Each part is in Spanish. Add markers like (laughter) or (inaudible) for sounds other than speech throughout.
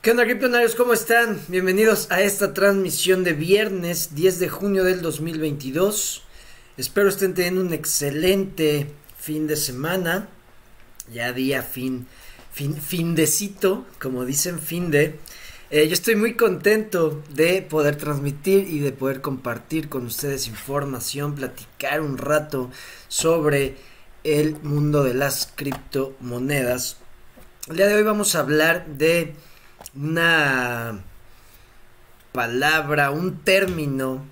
¿Qué onda, criptonarios? ¿Cómo están? Bienvenidos a esta transmisión de viernes 10 de junio del 2022. Espero estén teniendo un excelente fin de semana. Ya día fin, fin, findecito, como dicen, fin de. Eh, yo estoy muy contento de poder transmitir y de poder compartir con ustedes información, platicar un rato sobre el mundo de las criptomonedas. El día de hoy vamos a hablar de una palabra, un término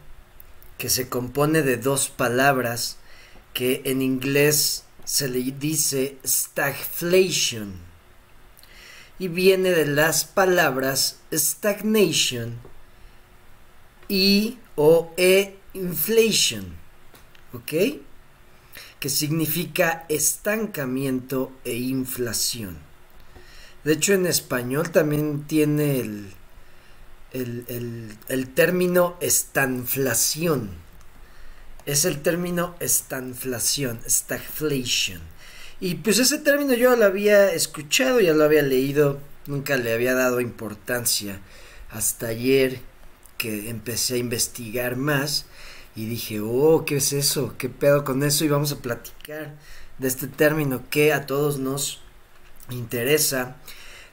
que se compone de dos palabras que en inglés se le dice stagflation y viene de las palabras stagnation y o e inflation, ¿ok? Que significa estancamiento e inflación. De hecho, en español también tiene el, el, el, término estanflación. Es el término estanflación, stagflation. Y pues ese término yo lo había escuchado, ya lo había leído, nunca le había dado importancia. Hasta ayer que empecé a investigar más y dije, oh, ¿qué es eso? ¿Qué pedo con eso? Y vamos a platicar de este término que a todos nos interesa.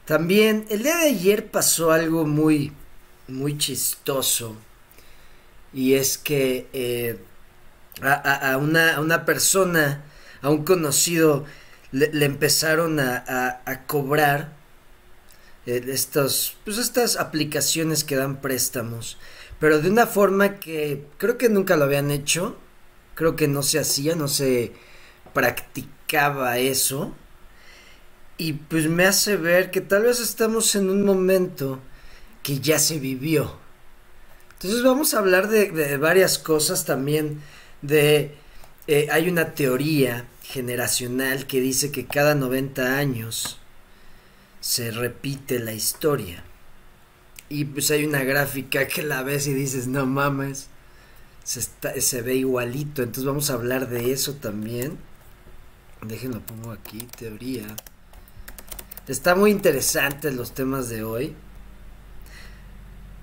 También el día de ayer pasó algo muy, muy chistoso. Y es que eh, a, una, a, una, persona, a un conocido, le, empezaron a, a cobrar eh, estos, pues estas aplicaciones que dan préstamos. Pero de una forma que creo que nunca lo habían hecho. Creo que no se hacía, no se practicaba eso y pues me hace ver que tal vez estamos en un momento que ya se vivió. Entonces vamos a hablar de, varias cosas también. De eh, hay una teoría generacional que dice que cada 90 años se repite la historia. Y pues hay una gráfica que la ves y dices, no mames, se, se ve igualito. Entonces vamos a hablar de eso también. Déjenlo pongo aquí, teoría. Está muy interesante los temas de hoy.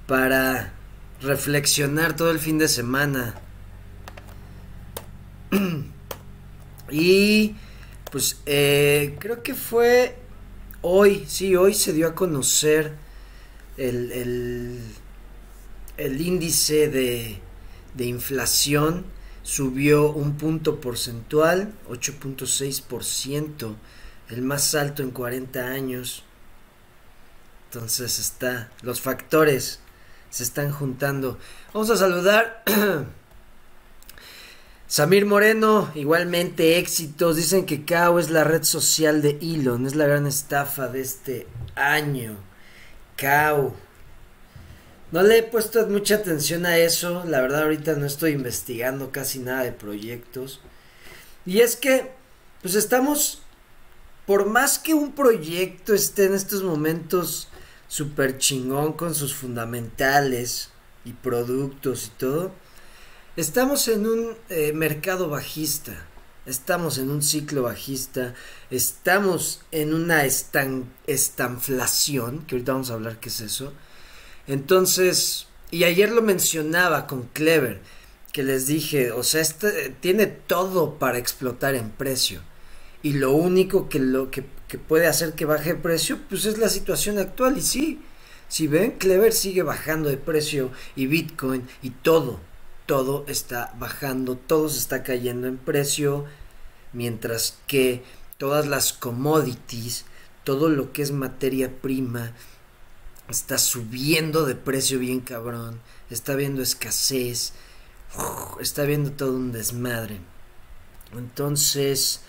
Para reflexionar todo el fin de semana. (clears throat) y pues eh, creo que fue hoy, sí, hoy se dio a conocer el, el, el índice de, de inflación. Subió un punto porcentual, 8.6% el más alto en 40 años. Entonces está, los factores se están juntando. Vamos a saludar. (clears throat) Samir Moreno, igualmente éxitos. Dicen que Kao es la red social de Elon, es la gran estafa de este año. Kao. No le he puesto mucha atención a eso, la verdad ahorita no estoy investigando casi nada de proyectos. Y es que, pues estamos por más que un proyecto esté en estos momentos súper chingón con sus fundamentales y productos y todo, estamos en un eh, mercado bajista, estamos en un ciclo bajista, estamos en una estan estanflación, que ahorita vamos a hablar qué es eso. Entonces, y ayer lo mencionaba con Clever, que les dije, o sea, este, tiene todo para explotar en precio y lo único que lo que, puede hacer que baje el precio pues es la situación actual y sí si ven Clever sigue bajando de precio y Bitcoin y todo todo está bajando todo se está cayendo en precio mientras que todas las commodities todo lo que es materia prima está subiendo de precio bien cabrón está viendo escasez está viendo todo un desmadre. Entonces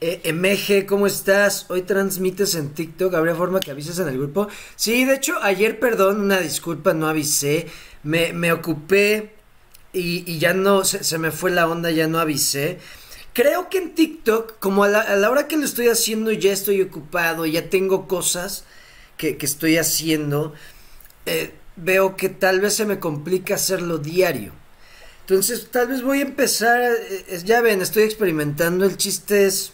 eh, MG, ¿cómo estás? Hoy transmites en TikTok. ¿Habría forma que avises en el grupo? Sí, de hecho, ayer, perdón, una disculpa, no avisé. Me, me ocupé y, ya no, se, me fue la onda, ya no avisé. Creo que en TikTok, como a la, hora que lo estoy haciendo, ya estoy ocupado, ya tengo cosas que, estoy haciendo. Eh, veo que tal vez se me complica hacerlo diario. Entonces, tal vez voy a empezar. Eh, ya ven, estoy experimentando. El chiste es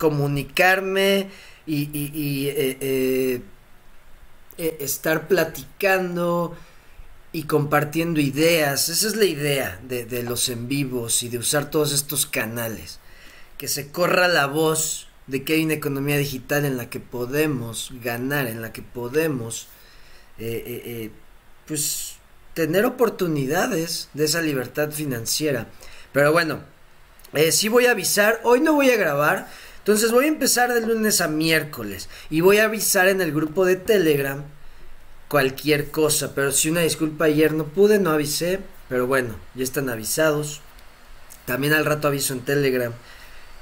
comunicarme y, eh, eh, eh, estar platicando y compartiendo ideas. Esa es la idea de, los en vivos y de usar todos estos canales. Que se corra la voz de que hay una economía digital en la que podemos ganar, en la que podemos, eh, eh, eh, pues, tener oportunidades de esa libertad financiera. Pero bueno, sí voy a avisar, hoy no voy a grabar, entonces voy a empezar de lunes a miércoles y voy a avisar en el grupo de Telegram cualquier cosa, pero si una disculpa ayer no pude, no avisé, pero bueno, ya están avisados. También al rato aviso en Telegram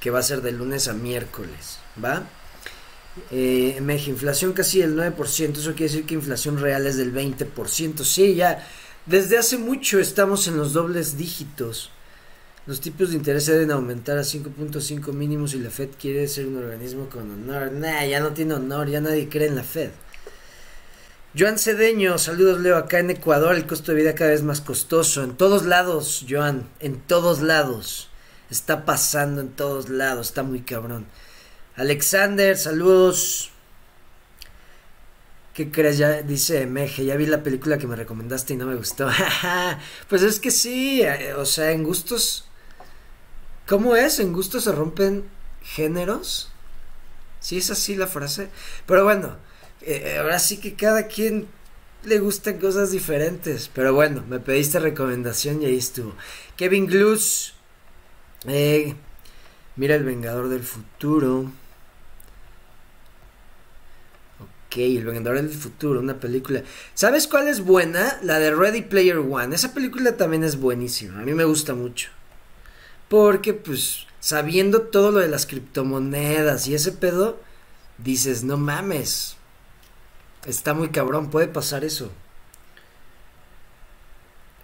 que va a ser de lunes a miércoles, ¿va? Eh, inflación casi del 9%, eso quiere decir que inflación real es del 20%, sí, ya, desde hace mucho estamos en los dobles dígitos. Los tipos de interés deben aumentar a 5.5 mínimos y la Fed quiere ser un organismo con honor. Nah, ya no tiene honor, ya nadie cree en la Fed. Joan Cedeño, saludos Leo, acá en Ecuador el costo de vida cada vez más costoso. En todos lados, Joan, en todos lados. Está pasando en todos lados, está muy cabrón. Alexander, saludos. ¿Qué crees? Ya dice Meje, ya vi la película que me recomendaste y no me gustó. (laughs) pues es que sí, eh, o sea, en gustos... ¿Cómo es? ¿En gustos se rompen géneros? Sí, es así la frase. Pero bueno, eh, ahora sí que cada quien le gustan cosas diferentes. Pero bueno, me pediste recomendación y ahí estuvo. Kevin Gluz, eh, mira el Vengador del Futuro. Ok, El Vengador del Futuro, una película. ¿Sabes cuál es buena? La de Ready Player One. Esa película también es buenísima. A mí me gusta mucho. Porque, pues, sabiendo todo lo de las criptomonedas y ese pedo, dices, no mames. Está muy cabrón, puede pasar eso.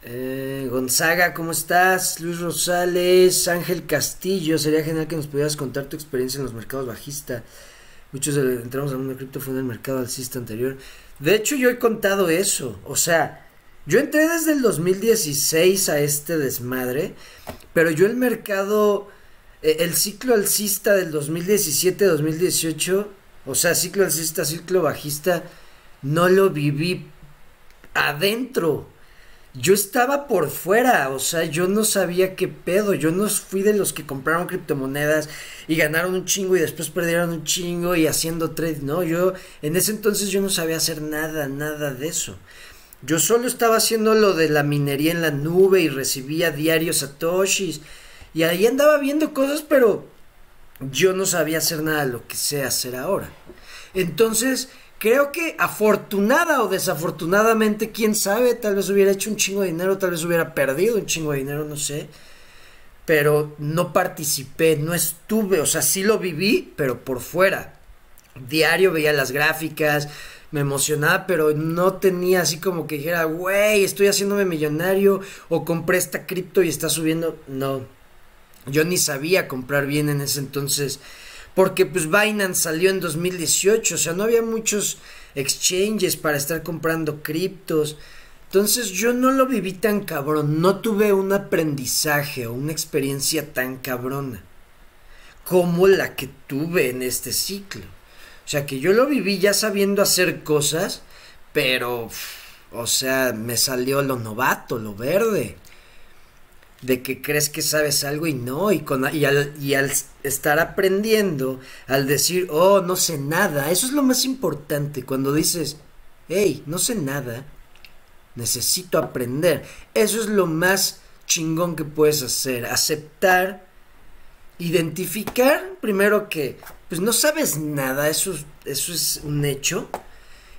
Eh, Gonzaga, ¿cómo estás? Luis Rosales, Ángel Castillo, sería genial que nos pudieras contar tu experiencia en los mercados bajistas. Muchos entramos a una cripto fue en el mercado alcista anterior. De hecho, yo he contado eso. O sea, yo entré desde el 2016 a este desmadre, pero yo el mercado, eh, el ciclo alcista del 2017-2018, o sea, ciclo alcista, ciclo bajista, no lo viví adentro. Yo estaba por fuera, o sea, yo no sabía qué pedo, yo no fui de los que compraron criptomonedas y ganaron un chingo y después perdieron un chingo y haciendo trade, no, yo en ese entonces yo no sabía hacer nada, nada de eso. Yo solo estaba haciendo lo de la minería en la nube y recibía diarios satoshis y ahí andaba viendo cosas, pero yo no sabía hacer nada de lo que sé hacer ahora. Entonces, creo que afortunada o desafortunadamente, quién sabe, tal vez hubiera hecho un chingo de dinero, tal vez hubiera perdido un chingo de dinero, no sé. Pero no participé, no estuve, o sea, sí lo viví, pero por fuera. Diario veía las gráficas, me emocionaba, pero no tenía así como que dijera, güey, estoy haciéndome millonario o compré esta cripto y está subiendo. No, yo ni sabía comprar bien en ese entonces porque pues Binance salió en 2018, o sea, no había muchos exchanges para estar comprando criptos. Entonces yo no lo viví tan cabrón, no tuve un aprendizaje o una experiencia tan cabrona como la que tuve en este ciclo. O sea, que yo lo viví ya sabiendo hacer cosas, pero, o sea, me salió lo novato, lo verde. De que crees que sabes algo y no, y, con, y, al, y al estar aprendiendo, al decir, oh, no sé nada, eso es lo más importante, cuando dices, hey, no sé nada, necesito aprender, eso es lo más chingón que puedes hacer, aceptar, identificar, primero que, pues no sabes nada, eso, eso es un hecho,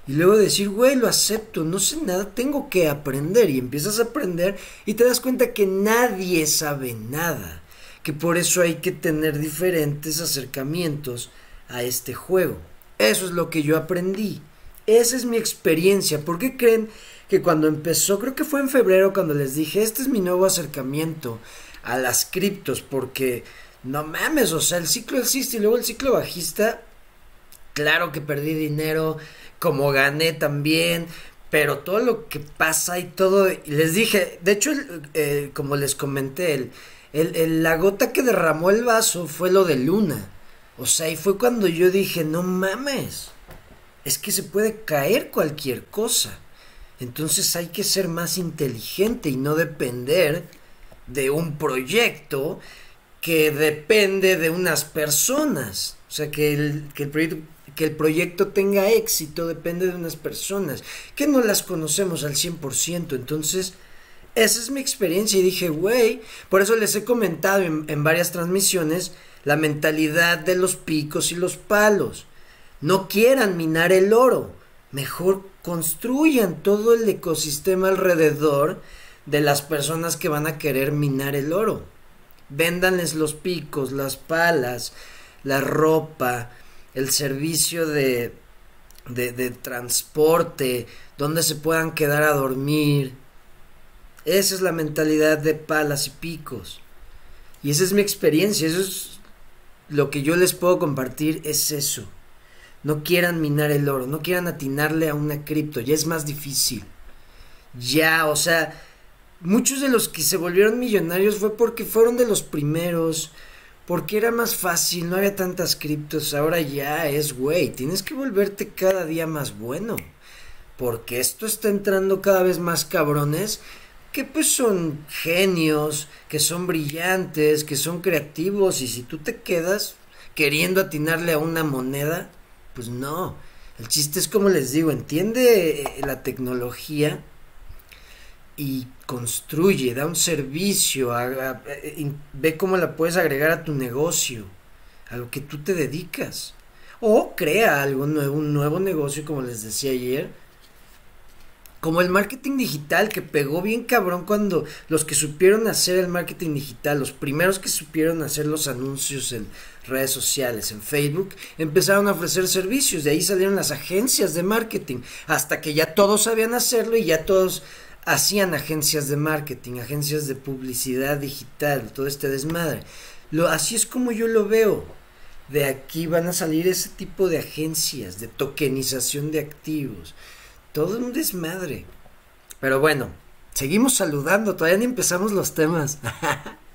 y luego decir, güey, lo acepto, no sé nada, tengo que aprender. Y empiezas a aprender y te das cuenta que nadie sabe nada. Que por eso hay que tener diferentes acercamientos a este juego. Eso es lo que yo aprendí. Esa es mi experiencia. ¿Por qué creen que cuando empezó, creo que fue en febrero cuando les dije, este es mi nuevo acercamiento a las criptos? Porque no mames, o sea, el ciclo existe y luego el ciclo bajista, claro que perdí dinero como gané también, pero todo lo que pasa y todo, les dije, de hecho, eh, como les comenté, el, el, la gota que derramó el vaso fue lo de Luna. O sea, y fue cuando yo dije, no mames. es que se puede caer cualquier cosa. Entonces hay que ser más inteligente y no depender de un proyecto que depende de unas personas. O sea, que el, que el, proyecto, que el proyecto tenga éxito depende de unas personas que no las conocemos al 100%. Entonces, esa es mi experiencia y dije, güey, por eso les he comentado en, en varias transmisiones la mentalidad de los picos y los palos. No quieran minar el oro, mejor construyan todo el ecosistema alrededor de las personas que van a querer minar el oro. Véndanles los picos, las palas, la ropa, el servicio de, de, de transporte, donde se puedan quedar a dormir. Esa es la mentalidad de palas y picos. Y esa es mi experiencia, eso es lo que yo les puedo compartir, es eso. No quieran minar el oro, no quieran atinarle a una cripto, ya es más difícil. Ya, o sea, muchos de los que se volvieron millonarios fue porque fueron de los primeros, porque era más fácil, no había tantas criptos, ahora ya es, güey, tienes que volverte cada día más bueno, porque esto está entrando cada vez más cabrones que pues son genios, que son brillantes, que son creativos y si tú te quedas queriendo atinarle a una moneda, pues no. El chiste es como les digo, entiende eh, la tecnología y construye, da un servicio, eh, ve cómo la puedes agregar a tu negocio, a lo que tú te dedicas. O crea algo nuevo, un nuevo negocio, como les decía ayer, como el marketing digital que pegó bien cabrón cuando los que supieron hacer el marketing digital, los primeros que supieron hacer los anuncios en redes sociales, en Facebook, empezaron a ofrecer servicios, de ahí salieron las agencias de marketing, hasta que ya todos sabían hacerlo y ya todos hacían agencias de marketing, agencias de publicidad digital, todo este desmadre. Lo, así es como yo lo veo. De aquí van a salir ese tipo de agencias, de tokenización de activos todo un desmadre. Pero bueno, seguimos saludando, todavía ni empezamos los temas.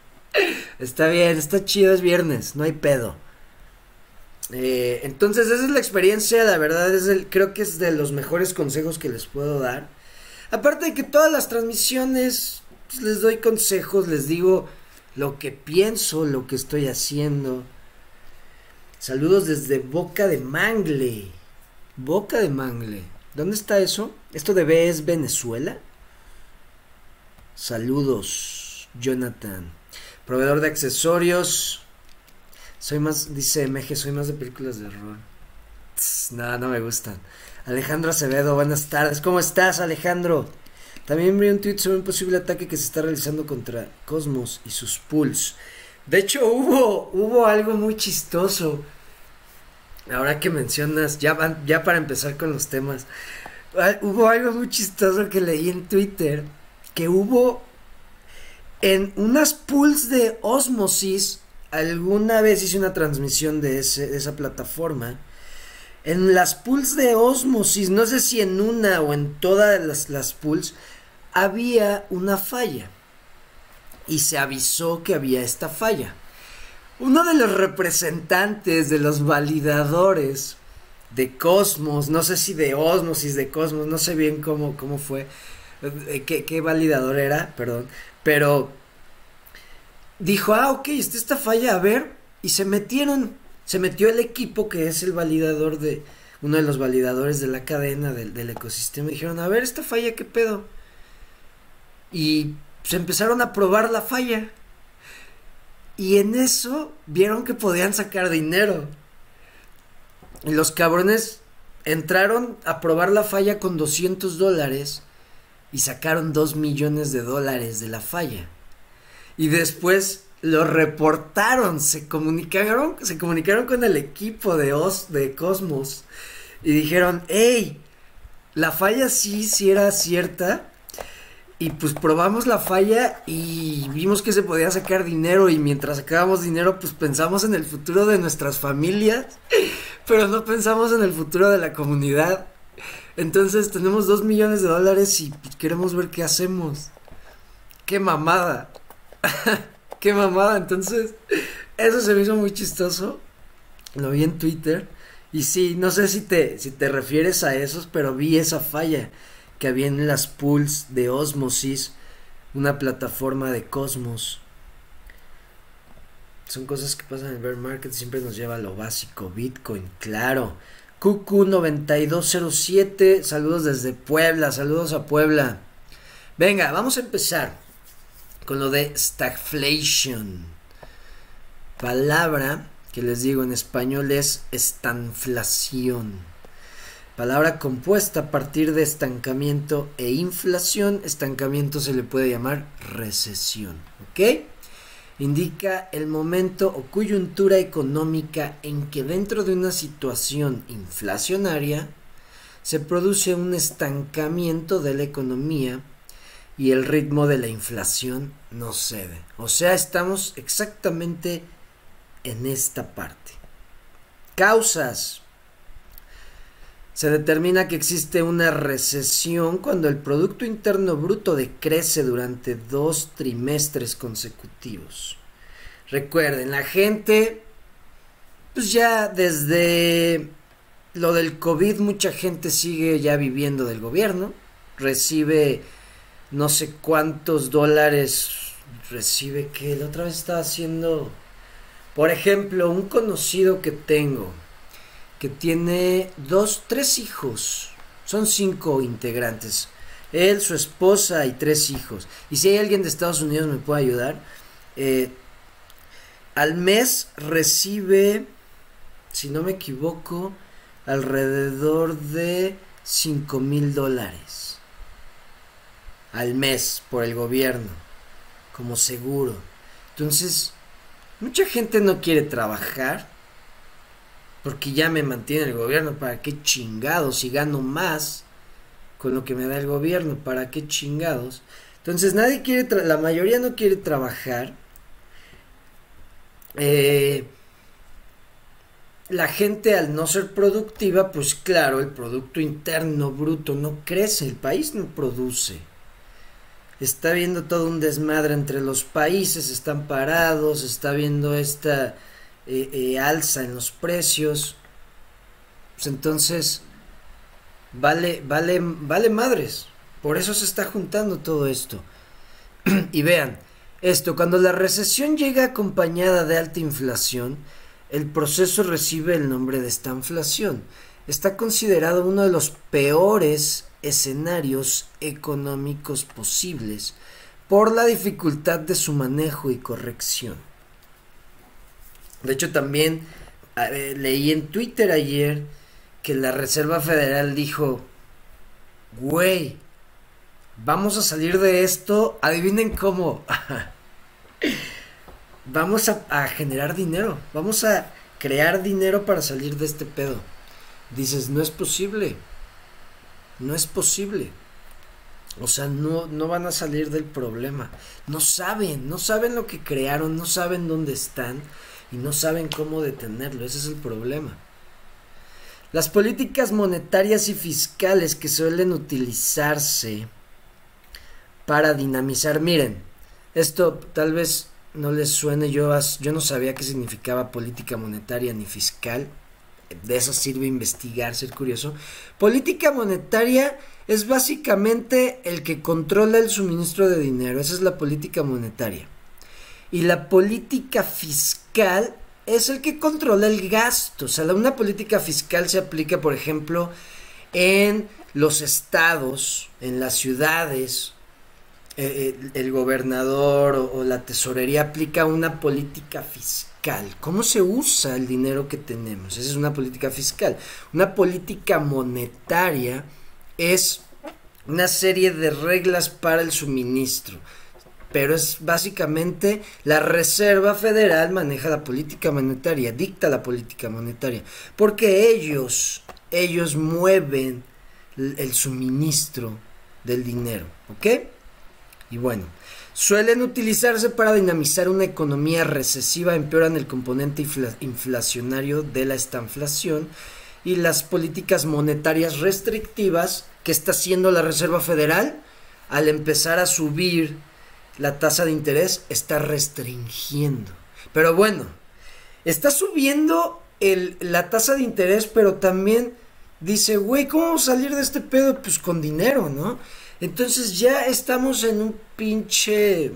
(laughs) está bien, está chido, es viernes, no hay pedo. Eh, entonces esa es la experiencia, la verdad es el, creo que es de los mejores consejos que les puedo dar. Aparte de que todas las transmisiones pues, les doy consejos, les digo lo que pienso, lo que estoy haciendo. Saludos desde Boca de Mangle. Boca de Mangle. ¿Dónde está eso? ¿Esto de B es Venezuela? Saludos, Jonathan. Proveedor de accesorios. Soy más, dice MG, soy más de películas de horror. no, no me gustan. Alejandro Acevedo, buenas tardes. ¿Cómo estás, Alejandro? También vi un tweet sobre un posible ataque que se está realizando contra Cosmos y sus pools. De hecho, hubo, hubo algo muy chistoso ahora que mencionas, ya, van, ya para empezar con los temas, ah, hubo algo muy chistoso que leí en Twitter, que hubo en unas pools de Osmosis, alguna vez hice una transmisión de, ese, esa plataforma, en las pools de Osmosis, no sé si en una o en todas las, las pools, había una falla. Y se avisó que había esta falla uno de los representantes de los validadores de Cosmos, no sé si de Osmosis, de Cosmos, no sé bien cómo, cómo fue, eh, qué, qué validador era, perdón, pero dijo, ah, ok, está esta falla, a ver, y se metieron, se metió el equipo que es el validador de, uno de los validadores de la cadena del, ecosistema, y dijeron, a ver, esta falla, ¿qué pedo? Y se empezaron a probar la falla y en eso vieron que podían sacar dinero. Y los cabrones entraron a probar la falla con 200 dólares y sacaron 2 millones de dólares de la falla. Y después lo reportaron, se comunicaron, se comunicaron con el equipo de Os, de Cosmos y dijeron, hey, la falla sí, sí era cierta, y pues probamos la falla y vimos que se podía sacar dinero y mientras sacábamos dinero pues pensamos en el futuro de nuestras familias, (laughs) pero no pensamos en el futuro de la comunidad. Entonces tenemos dos millones de dólares y pues, queremos ver qué hacemos. Qué mamada. (laughs) qué mamada. Entonces eso se me hizo muy chistoso. Lo vi en Twitter Y sí, no sé si te, si te refieres a esos, pero vi esa falla que había en las pools de Osmosis, una plataforma de Cosmos. Son cosas que pasan en el bear market, siempre nos lleva a lo básico. Bitcoin, claro. QQ9207, saludos desde Puebla, saludos a Puebla. Venga, vamos a empezar con lo de stagflation. Palabra que les digo en español es estanflación. Palabra compuesta a partir de estancamiento e inflación. Estancamiento se le puede llamar recesión. ¿Ok? Indica el momento o coyuntura económica en que dentro de una situación inflacionaria se produce un estancamiento de la economía y el ritmo de la inflación no cede. O sea, estamos exactamente en esta parte. Causas. Se determina que existe una recesión cuando el Producto Interno Bruto decrece durante dos trimestres consecutivos. Recuerden, la gente, pues ya desde lo del COVID, mucha gente sigue ya viviendo del gobierno, recibe no sé cuántos dólares, recibe que la otra vez estaba haciendo por ejemplo, un conocido que tengo que tiene dos, tres hijos, son cinco integrantes, él, su esposa y tres hijos. Y si hay alguien de Estados Unidos me puede ayudar, eh, al mes recibe, si no me equivoco, alrededor de cinco mil dólares al mes por el gobierno como seguro. Entonces, Mucha gente no quiere trabajar porque ya me mantiene el gobierno. ¿Para qué chingados? Si gano más con lo que me da el gobierno, ¿para qué chingados? Entonces nadie quiere, la mayoría no quiere trabajar. Eh, la gente al no ser productiva, pues claro, el Producto Interno Bruto no crece, el país no produce está viendo todo un desmadre entre los países, están parados, está viendo esta eh, eh, alza en los precios. Pues entonces, vale, vale, vale madres. Por eso se está juntando todo esto. (clears throat) y vean, esto, cuando la recesión llega acompañada de alta inflación, el proceso recibe el nombre de esta inflación. Está considerado uno de los peores escenarios económicos posibles por la dificultad de su manejo y corrección. De hecho, también leí en Twitter ayer que la Reserva Federal dijo, güey, vamos a salir de esto, adivinen cómo, (laughs) vamos a, a generar dinero, vamos a crear dinero para salir de este pedo. Dices, no es posible. No es posible. O sea, no, no van a salir del problema. No saben, no saben lo que crearon, no saben dónde están y no saben cómo detenerlo. Ese es el problema. Las políticas monetarias y fiscales que suelen utilizarse para dinamizar, miren, esto tal vez no les suene, yo, yo no sabía qué significaba política monetaria ni fiscal, de eso sirve investigar, ser curioso. Política monetaria es básicamente el que controla el suministro de dinero, esa es la política monetaria. Y la política fiscal es el que controla el gasto. O sea, una política fiscal se aplica, por ejemplo, en los estados, en las ciudades, eh, eh, el gobernador o, la tesorería aplica una política fiscal ¿Cómo se usa el dinero que tenemos? Esa es una política fiscal. Una política monetaria es una serie de reglas para el suministro. Pero es básicamente la Reserva Federal maneja la política monetaria, dicta la política monetaria. Porque ellos, ellos mueven el suministro del dinero. ¿Ok? Y bueno, suelen utilizarse para dinamizar una economía recesiva, empeoran el componente inflacionario de la estanflación y las políticas monetarias restrictivas que está haciendo la Reserva Federal al empezar a subir la tasa de interés está restringiendo. Pero bueno, está subiendo la tasa de interés, pero también dice, güey, ¿cómo vamos a salir de este pedo? Pues con dinero, ¿no? Entonces ya estamos en un pinche...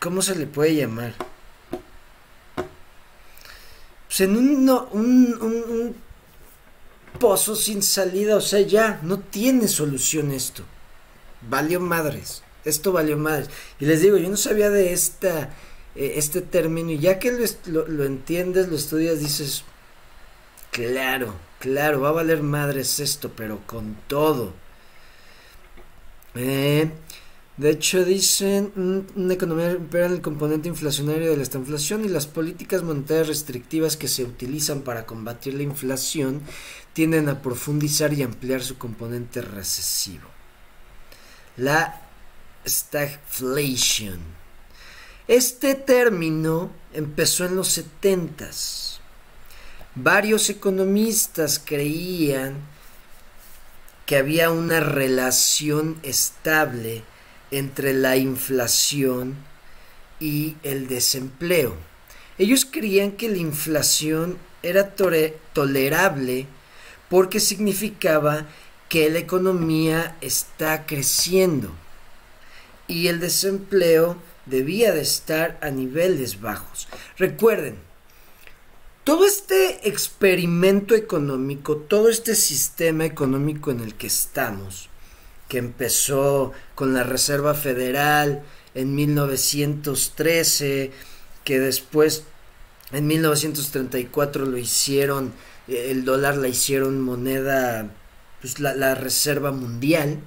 ¿Cómo se le puede llamar? Pues en un, un, un pozo sin salida, o sea, ya no tiene solución esto. Valió madres, esto valió madres. Y les digo, yo no sabía de esta eh, este término y ya que lo, entiendes, lo estudias, dices, claro, claro, va a valer madres esto, pero con todo. De hecho, dicen, una economía recupera el componente inflacionario de la inflación y las políticas monetarias restrictivas que se utilizan para combatir la inflación tienden a profundizar y ampliar su componente recesivo. La stagflation este término empezó en los setentas. Varios economistas creían que había una relación estable entre la inflación y el desempleo. Ellos creían que la inflación era tolerable porque significaba que la economía está creciendo y el desempleo debía de estar a niveles bajos. Recuerden, todo este experimento económico, todo este sistema económico en el que estamos, que empezó con la Reserva Federal en 1913, que después en 1934 lo hicieron, el dólar la hicieron moneda, pues la, Reserva Mundial,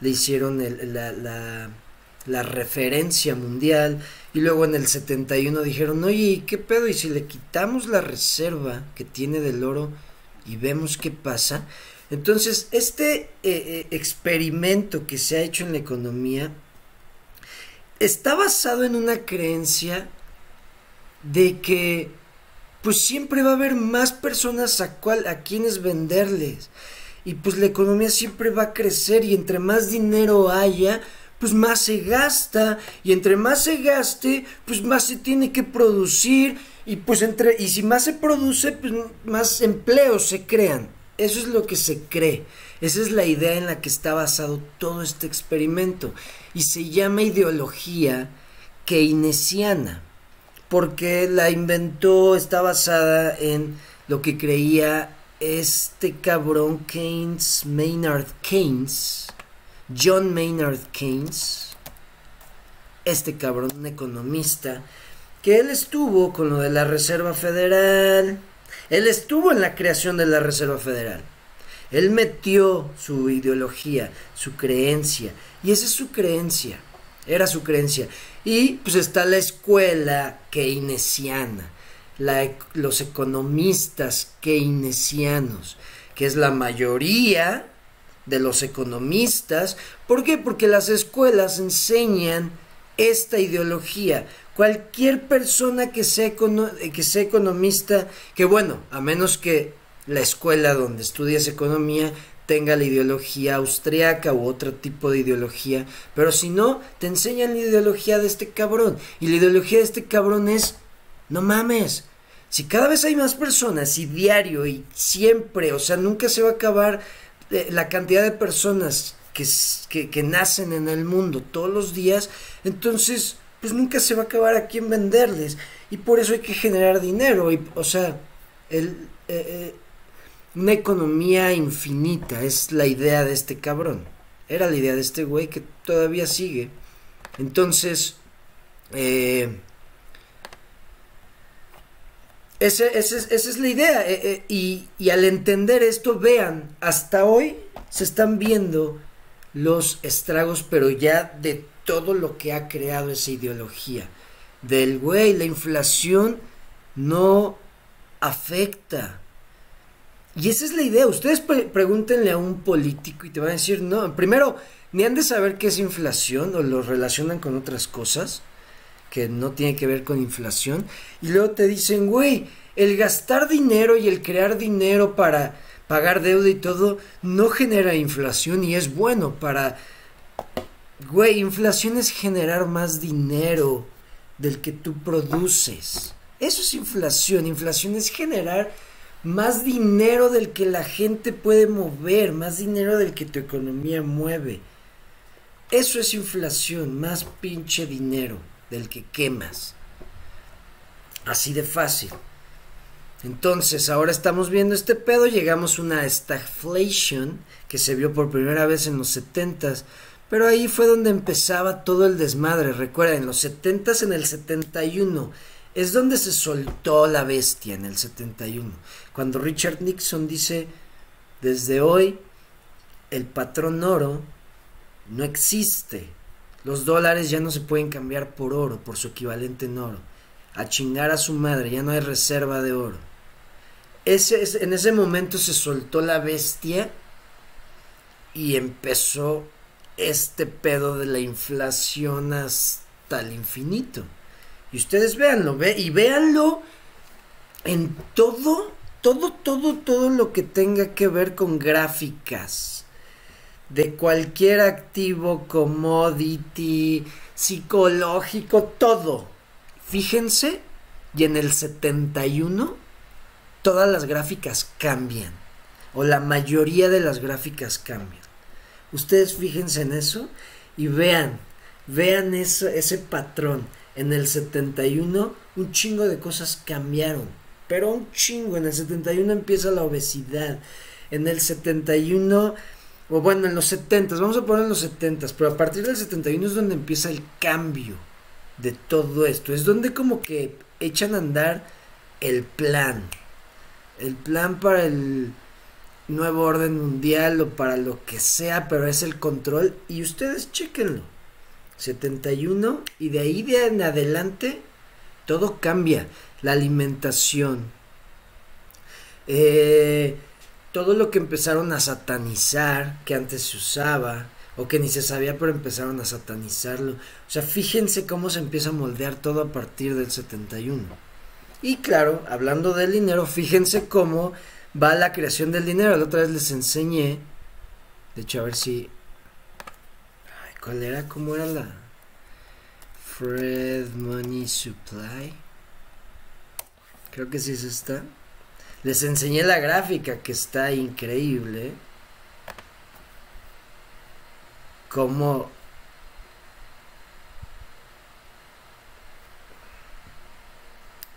le hicieron la la referencia mundial. Y luego en el 71 dijeron, oye, ¿qué pedo? Y si le quitamos la reserva que tiene del oro y vemos qué pasa. Entonces, este eh, eh, experimento que se ha hecho en la economía está basado en una creencia de que pues siempre va a haber más personas a, cual, a quienes venderles. Y pues la economía siempre va a crecer y entre más dinero haya, pues más se gasta y entre más se gaste, pues más se tiene que producir y pues entre y si más se produce, pues más empleos se crean. Eso es lo que se cree. Esa es la idea en la que está basado todo este experimento y se llama ideología keynesiana porque la inventó, está basada en lo que creía este cabrón Keynes, Maynard Keynes, John Maynard Keynes, este cabrón, un economista, que él estuvo con lo de la Reserva Federal, él estuvo en la creación de la Reserva Federal. Él metió su ideología, su creencia, y esa es su creencia, era su creencia. Y pues está la escuela keynesiana, los economistas keynesianos, que es la mayoría de los economistas. ¿Por qué? Porque las escuelas enseñan esta ideología. Cualquier persona que sea, que sea economista, que bueno, a menos que la escuela donde estudias economía tenga la ideología austriaca u otro tipo de ideología, pero si no, te enseñan la ideología de este cabrón. Y la ideología de este cabrón es, no mames, si cada vez hay más personas y diario y siempre, o sea, nunca se va a acabar la cantidad de personas que, que, nacen en el mundo todos los días, entonces pues nunca se va a acabar a quién venderles. Y por eso hay que generar dinero. Y, o sea, el, eh, eh, una economía infinita es la idea de este cabrón. Era la idea de este güey que todavía sigue. Entonces, eh, esa es la idea. Eh, eh, y, y, al entender esto, vean, hasta hoy se están viendo los estragos, pero ya de todo lo que ha creado esa ideología. Del güey, la inflación no afecta. Y esa es la idea. Ustedes pregúntenle a un político y te van a decir, no, primero, ni han de saber qué es inflación o lo relacionan con otras cosas que no tiene que ver con inflación. Y luego te dicen, güey, el gastar dinero y el crear dinero para pagar deuda y todo no genera inflación y es bueno para... Güey, inflación es generar más dinero del que tú produces. Eso es inflación. Inflación es generar más dinero del que la gente puede mover, más dinero del que tu economía mueve. Eso es inflación, más pinche dinero del que quemas. Así de fácil. Entonces, ahora estamos viendo este pedo, llegamos a una stagflation que se vio por primera vez en los 70 pero ahí fue donde empezaba todo el desmadre. Recuerden, en los 70 en el 71 es donde se soltó la bestia en el 71. Cuando Richard Nixon dice, desde hoy el patrón oro no existe. Los dólares ya no se pueden cambiar por oro, por su equivalente en oro. A chingar a su madre, ya no hay reserva de oro. Ese, en ese momento se soltó la bestia y empezó este pedo de la inflación hasta el infinito. Y ustedes véanlo, ve, y véanlo en todo, todo, todo, todo lo que tenga que ver con gráficas de cualquier activo, commodity, psicológico, todo. Fíjense, y en el 71 todas las gráficas cambian, o la mayoría de las gráficas cambian. Ustedes fíjense en eso y vean, vean eso, ese patrón en el 71 un chingo de cosas cambiaron, pero un chingo. En el 71 empieza la obesidad. En el 71, o bueno, en los 70, vamos a poner en los 70, pero a partir del 71 es donde empieza el cambio de todo esto. Es donde como que echan a andar el plan. El plan para el nuevo orden mundial o para lo que sea, pero es el control. Y ustedes chequenlo. 71 y de ahí de en adelante todo cambia. La alimentación. Eh, todo lo que empezaron a satanizar, que antes se usaba, o que ni se sabía, pero empezaron a satanizarlo. O sea, fíjense cómo se empieza a moldear todo a partir del 71. Y claro, hablando del dinero, fíjense cómo va la creación del dinero. La otra vez les enseñé, de hecho, a ver si ¿Cuál era? ¿Cómo era la? Fred Money Supply. Creo que sí es esta. Les enseñé la gráfica que está increíble. Como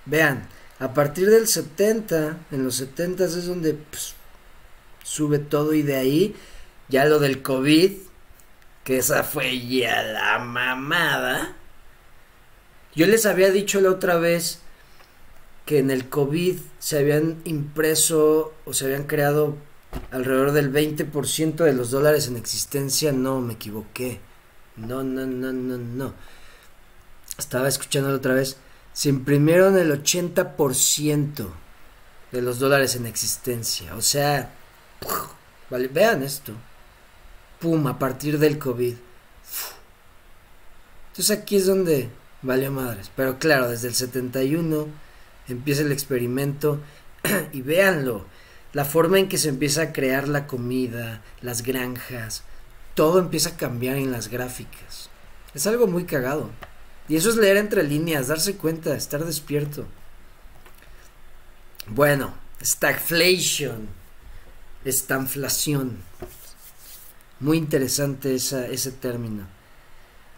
Vean, a partir del 70, en los 70 es donde pues, sube todo y de ahí ya lo del COVID que esa fue ya la mamada. Yo les había dicho la otra vez que en el COVID se habían impreso o se habían creado alrededor del 20% de los dólares en existencia. No, me equivoqué. No, no, no, no, no. Estaba escuchando la otra vez. Se imprimieron el 80% de los dólares en existencia. O sea, vale, vean esto pum, a partir del COVID. Entonces aquí es donde valió madres. Pero claro, desde el 71 empieza el experimento (clears throat) y véanlo, la forma en que se empieza a crear la comida, las granjas, todo empieza a cambiar en las gráficas. Es algo muy cagado. Y eso es leer entre líneas, darse cuenta, estar despierto. Bueno, stagflation, estanflación. Muy interesante esa, ese término.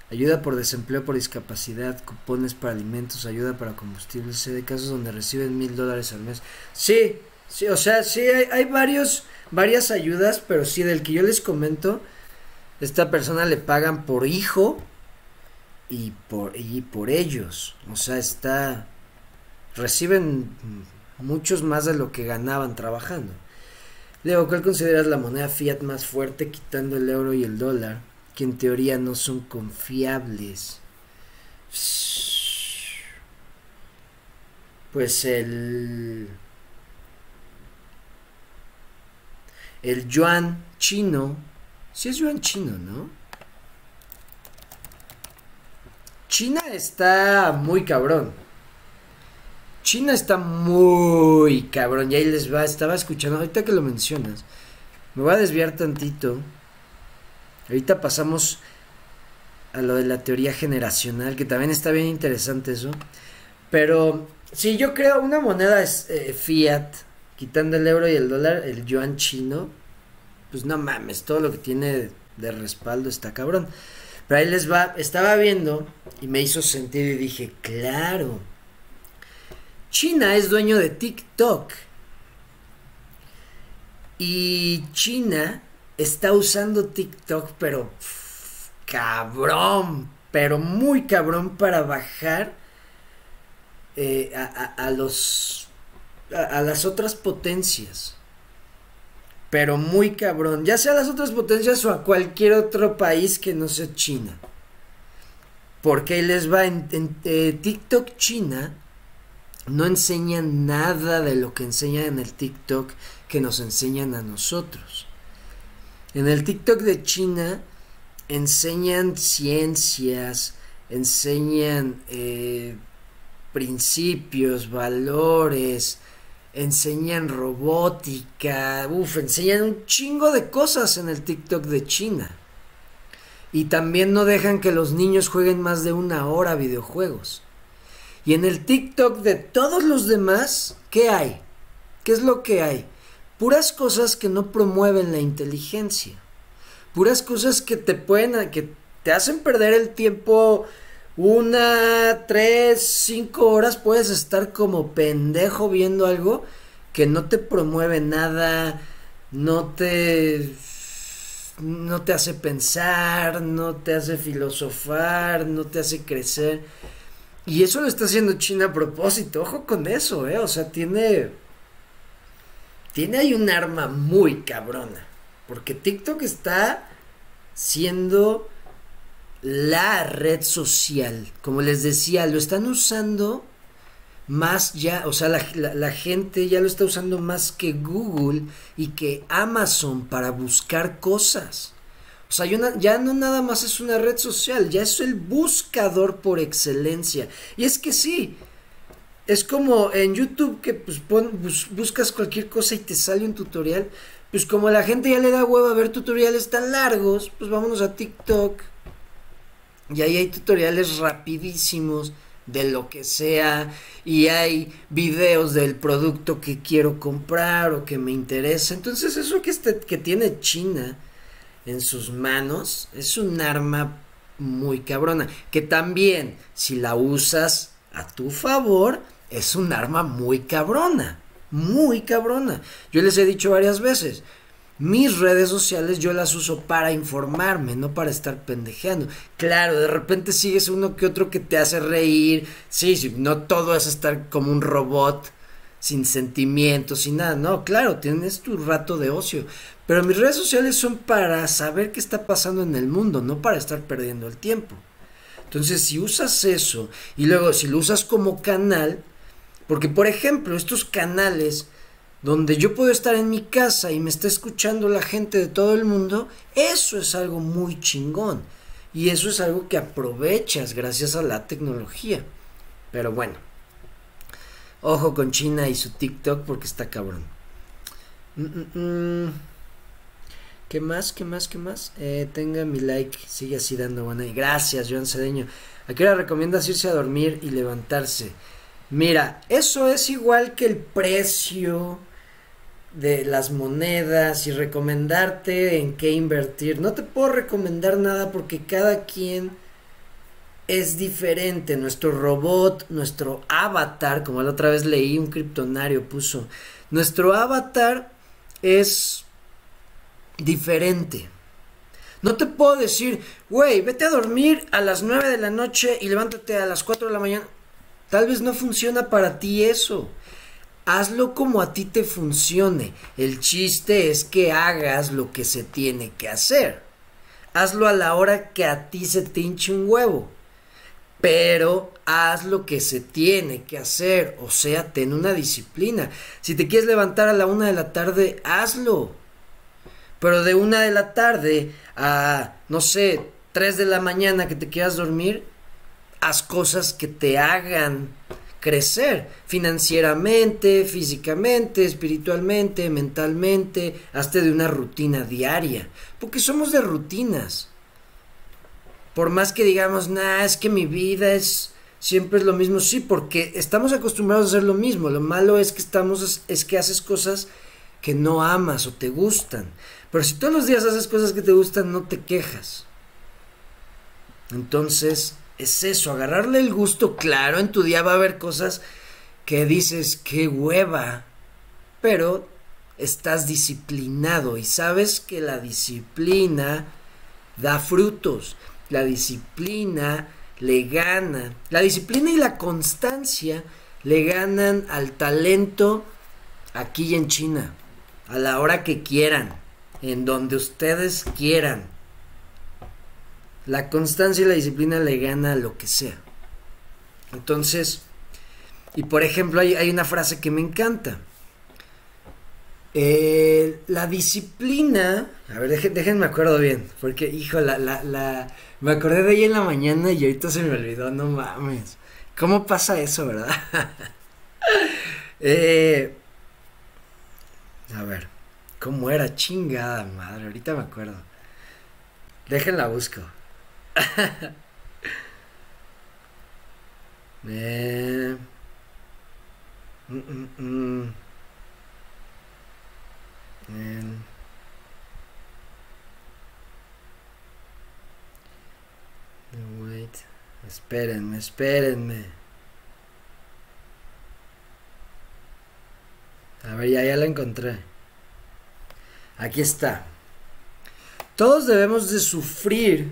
Ayuda por desempleo por discapacidad, cupones para alimentos, ayuda para combustible. Sé de casos donde reciben mil dólares al mes. Sí, sí, o sea, sí hay, hay varios, varias ayudas, pero sí, del que yo les comento, esta persona le pagan por hijo y por, y por ellos. O sea, está. reciben muchos más de lo que ganaban trabajando. Leo, ¿cuál consideras la moneda fiat más fuerte quitando el euro y el dólar? Que en teoría no son confiables. Pues el... El yuan chino. Sí es yuan chino, ¿no? China está muy cabrón. China está muy cabrón. Y ahí les va. Estaba escuchando. Ahorita que lo mencionas. Me voy a desviar tantito. Ahorita pasamos a lo de la teoría generacional. Que también está bien interesante eso. Pero Sí, yo creo una moneda es eh, fiat, quitando el euro y el dólar, el yuan chino, pues no mames, todo lo que tiene de respaldo está cabrón. Pero ahí les va, estaba viendo y me hizo sentido y dije, claro, China es dueño de TikTok. Y China está usando TikTok, pero cabrón, pero muy cabrón para bajar eh, a, los a, las otras potencias. Pero muy cabrón, ya sea a las otras potencias o a cualquier otro país que no sea China. Porque les va en, eh, TikTok China no enseñan nada de lo que enseñan en el TikTok que nos enseñan a nosotros. En el TikTok de China enseñan ciencias, enseñan eh, principios, valores, enseñan robótica, uff, enseñan un chingo de cosas en el TikTok de China. Y también no dejan que los niños jueguen más de una hora videojuegos. Y en el TikTok de todos los demás, ¿qué hay? ¿Qué es lo que hay? Puras cosas que no promueven la inteligencia. Puras cosas que te pueden, que te hacen perder el tiempo una, tres, cinco horas. Puedes estar como pendejo viendo algo que no te promueve nada, no te no te hace pensar, no te hace filosofar, no te hace crecer. Y eso lo está haciendo China a propósito. Ojo con eso, ¿eh? O sea, tiene. Tiene ahí un arma muy cabrona. Porque TikTok está siendo la red social. Como les decía, lo están usando más ya, o sea, la, la, gente ya lo está usando más que Google y que Amazon para buscar cosas. O sea, ya no nada más es una red social, ya es el buscador por excelencia. Y es que sí, es como en YouTube que pues, buscas cualquier cosa y te sale un tutorial. Pues como la gente ya le da huevo a ver tutoriales tan largos, pues vámonos a TikTok. Y ahí hay tutoriales rapidísimos de lo que sea y hay videos del producto que quiero comprar o que me interesa. Entonces eso que, este, que tiene China en sus manos es un arma muy cabrona. Que también, si la usas a tu favor, es un arma muy cabrona. Muy cabrona. Yo les he dicho varias veces. Mis redes sociales yo las uso para informarme, no para estar pendejeando. Claro, de repente sigues uno que otro que te hace reír. Sí, sí, no todo es estar como un robot sin sentimientos, sin nada. No, claro, tienes tu rato de ocio. Pero mis redes sociales son para saber qué está pasando en el mundo, no para estar perdiendo el tiempo. Entonces, si usas eso y luego si lo usas como canal, porque por ejemplo, estos canales donde yo puedo estar en mi casa y me está escuchando la gente de todo el mundo, eso es algo muy chingón. Y eso es algo que aprovechas gracias a la tecnología. Pero bueno, ojo con China y su TikTok porque está cabrón. Mm, mm, mm. ¿Qué más? ¿Qué más? ¿Qué más? Eh, tenga mi like, sigue así dando buena. Gracias, Joan Cedeño. ¿A qué hora recomiendas irse a dormir y levantarse? Mira, eso es igual que el precio de las monedas y recomendarte en qué invertir. No te puedo recomendar nada porque cada quien es diferente. Nuestro robot, nuestro avatar, como la otra vez leí un criptonario puso, nuestro avatar es diferente. No te puedo decir, güey, vete a dormir a las 9 de la noche y levántate a las 4 de la mañana. Tal vez no funciona para ti eso. Hazlo como a ti te funcione. El chiste es que hagas lo que se tiene que hacer. Hazlo a la hora que a ti se te hinche un huevo. Pero haz lo que se tiene que hacer. O sea, ten una disciplina. Si te quieres levantar a la una de la tarde, hazlo. Pero de una de la tarde a, no sé, tres de la mañana que te quieras dormir, haz cosas que te hagan crecer financieramente, físicamente, espiritualmente, mentalmente, hasta de una rutina diaria. Porque somos de rutinas. Por más que digamos, nah, es que mi vida es siempre es lo mismo. Sí, porque estamos acostumbrados a hacer lo mismo. Lo malo es que estamos, es que haces cosas que no amas o te gustan. Pero si todos los días haces cosas que te gustan, no te quejas. Entonces, es eso, agarrarle el gusto, claro, en tu día va a haber cosas que dices, qué hueva, pero estás disciplinado y sabes que la disciplina da frutos, la disciplina le gana, la disciplina y la constancia le ganan al talento aquí y en China, a la hora que quieran, en donde ustedes quieran. La constancia y la disciplina le gana a lo que sea. Entonces, y por ejemplo, hay, una frase que me encanta. Eh, la disciplina, a ver, déjenme acuerdo bien, porque hijo, la, la, la, me acordé de ella en la mañana y ahorita se me olvidó, no mames. ¿Cómo pasa eso, verdad? (laughs) eh, a ver, ¿cómo era? Chingada madre, ahorita me acuerdo. Déjenla busco. (laughs) eh, mm, mm, mm. Wait. Espérenme, espérenme. A ver, ya, ya la encontré. Aquí está. Todos debemos de sufrir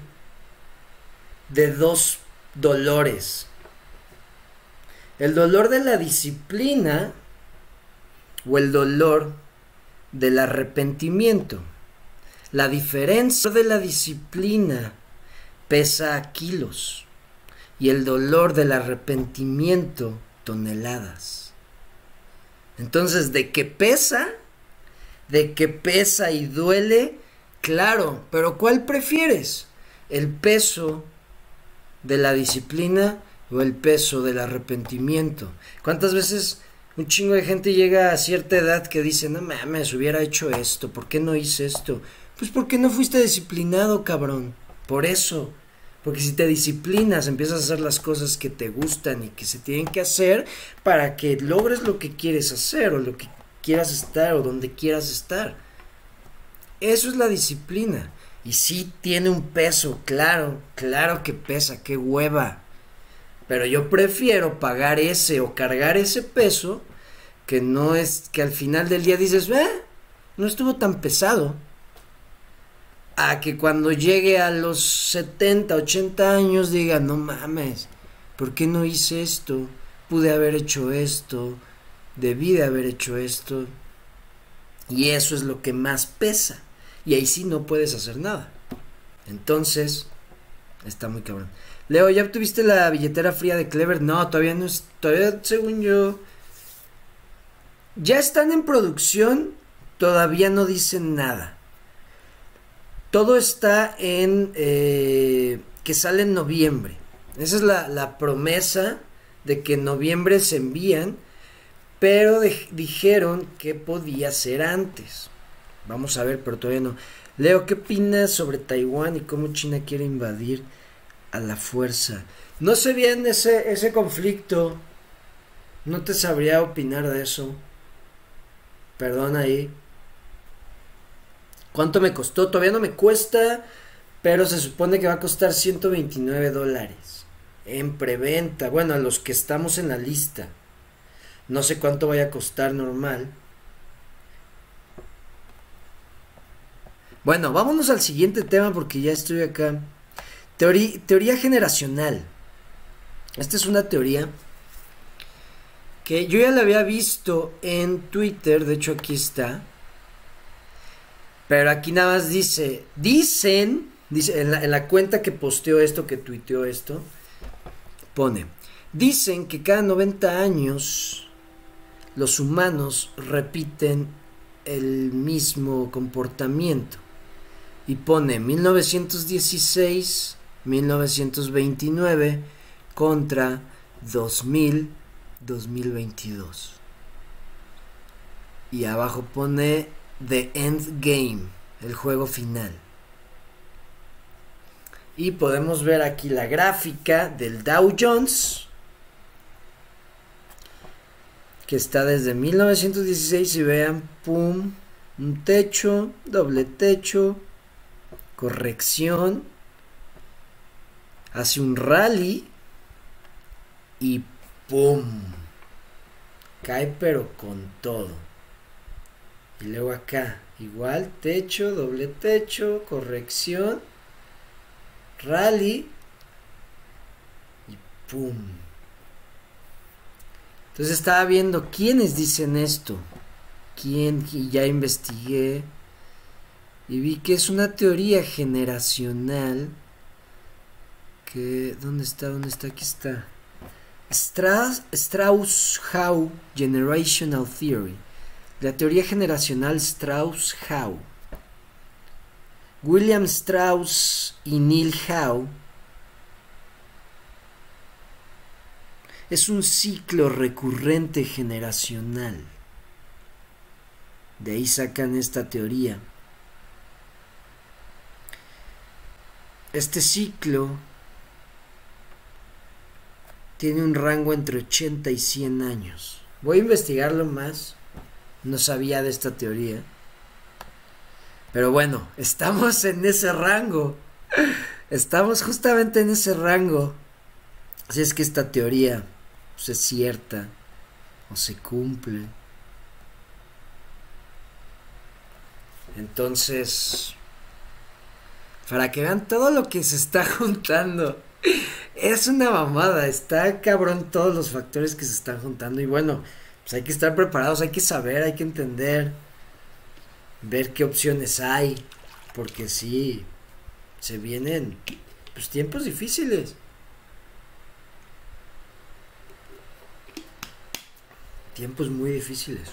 de dos dolores. El dolor de la disciplina o el dolor del arrepentimiento. La diferencia de la disciplina pesa kilos y el dolor del arrepentimiento toneladas. Entonces, ¿de qué pesa? ¿De qué pesa y duele? Claro, pero ¿cuál prefieres? ¿El peso de la disciplina o el peso del arrepentimiento? ¿Cuántas veces un chingo de gente llega a cierta edad que dice, no mames, hubiera hecho esto, ¿por qué no hice esto? Pues porque no fuiste disciplinado, cabrón. Por eso. Porque si te disciplinas, empiezas a hacer las cosas que te gustan y que se tienen que hacer para que logres lo que quieres hacer o lo que quieras estar o donde quieras estar. Eso es la disciplina. Y sí tiene un peso, claro, claro que pesa, qué hueva. Pero yo prefiero pagar ese o cargar ese peso que no es que al final del día dices, eh, no estuvo tan pesado. A que cuando llegue a los 70, 80 años diga, no mames, ¿por qué no hice esto? Pude haber hecho esto, debí de haber hecho esto. Y eso es lo que más pesa. Y ahí sí no puedes hacer nada. Entonces, está muy cabrón. Leo, ¿ya obtuviste la billetera fría de Clever? No, todavía no es. Todavía, según yo. Ya están en producción, todavía no dicen nada. Todo está en. Eh, que sale en noviembre. Esa es la, promesa de que en noviembre se envían, pero dijeron que podía ser antes. Vamos a ver, pero todavía no. Leo, ¿qué opinas sobre Taiwán y cómo China quiere invadir a la fuerza? No sé bien ese, ese conflicto. No te sabría opinar de eso. Perdón ahí. ¿Cuánto me costó? Todavía no me cuesta, pero se supone que va a costar 129 dólares en preventa. Bueno, a los que estamos en la lista. No sé cuánto vaya a costar normal. Bueno, vámonos al siguiente tema porque ya estoy acá. Teoría, generacional. Esta es una teoría que yo ya la había visto en Twitter, de hecho aquí está. Pero aquí nada más dice, dicen, dice en la, en la cuenta que posteó esto, que tuiteó esto, pone, dicen que cada 90 años los humanos repiten el mismo comportamiento y pone 1916, 1929 contra 2000, 2022. Y abajo pone The End Game, el juego final. Y podemos ver aquí la gráfica del Dow Jones que está desde 1916 y vean, pum, un techo, doble techo, corrección, hace un rally y pum, cae pero con todo. Y luego acá, igual, techo, doble techo, corrección, rally y pum. Entonces estaba viendo quiénes dicen esto, quién, y ya investigué y vi que es una teoría generacional que ¿dónde está? ¿Dónde está? Aquí está. Strauss, Strauss-Howe Generational Theory. La teoría generacional Strauss-Howe. William Strauss y Neil Howe es un ciclo recurrente generacional. De ahí sacan esta teoría. Este ciclo tiene un rango entre 80 y 100 años. Voy a investigarlo más. No sabía de esta teoría. Pero bueno, estamos en ese rango. Estamos justamente en ese rango. Así es que esta teoría pues, es cierta o se cumple. Entonces, para que vean todo lo que se está (laughs) juntando. Es una mamada, está cabrón todos los factores que se están juntando y bueno, pues hay que estar preparados, hay que saber, hay que entender, ver qué opciones hay, porque sí, se vienen pues tiempos difíciles. Tiempos muy difíciles.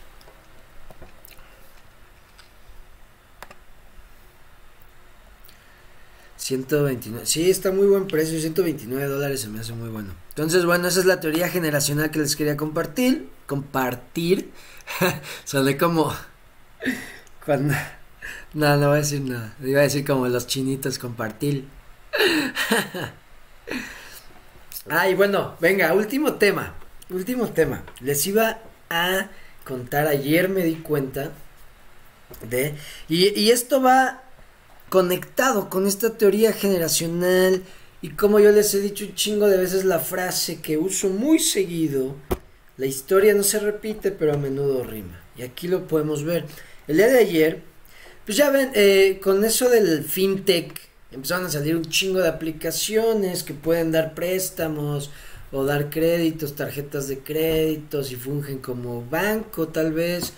129. Sí, está muy buen precio. 129 dólares se me hace muy bueno. Entonces, bueno, esa es la teoría generacional que les quería compartir. Compartir. (laughs) Sale como. (laughs) No, no voy a decir nada. Iba a decir como los chinitos compartir. (laughs) Ay, bueno, venga, último tema. Último tema. Les iba a contar. Ayer me di cuenta de. Y esto va conectado con esta teoría generacional y como yo les he dicho un chingo de veces la frase que uso muy seguido, la historia no se repite pero a menudo rima. Y aquí lo podemos ver. El día de ayer, pues ya ven, eh, con eso del fintech empezaron a salir un chingo de aplicaciones que pueden dar préstamos o dar créditos, tarjetas de créditos y fungen como banco tal vez,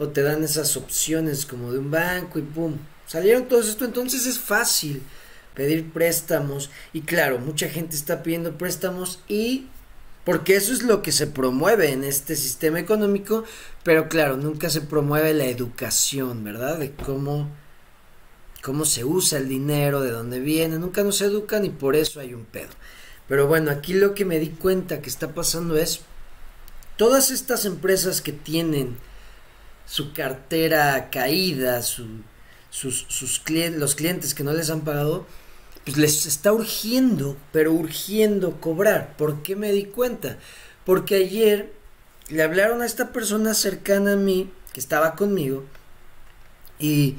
o te dan esas opciones como de un banco y pum, Salieron todos esto, entonces es fácil pedir préstamos y claro, mucha gente está pidiendo préstamos y porque eso es lo que se promueve en este sistema económico, pero claro, nunca se promueve la educación, ¿verdad? De cómo cómo se usa el dinero, de dónde viene, nunca nos educan y por eso hay un pedo. Pero bueno, aquí lo que me di cuenta que está pasando es todas estas empresas que tienen su cartera caída, su sus, sus clientes, los clientes que no les han pagado, pues les está urgiendo, pero urgiendo cobrar. ¿Por qué me di cuenta? Porque ayer le hablaron a esta persona cercana a mí, que estaba conmigo, y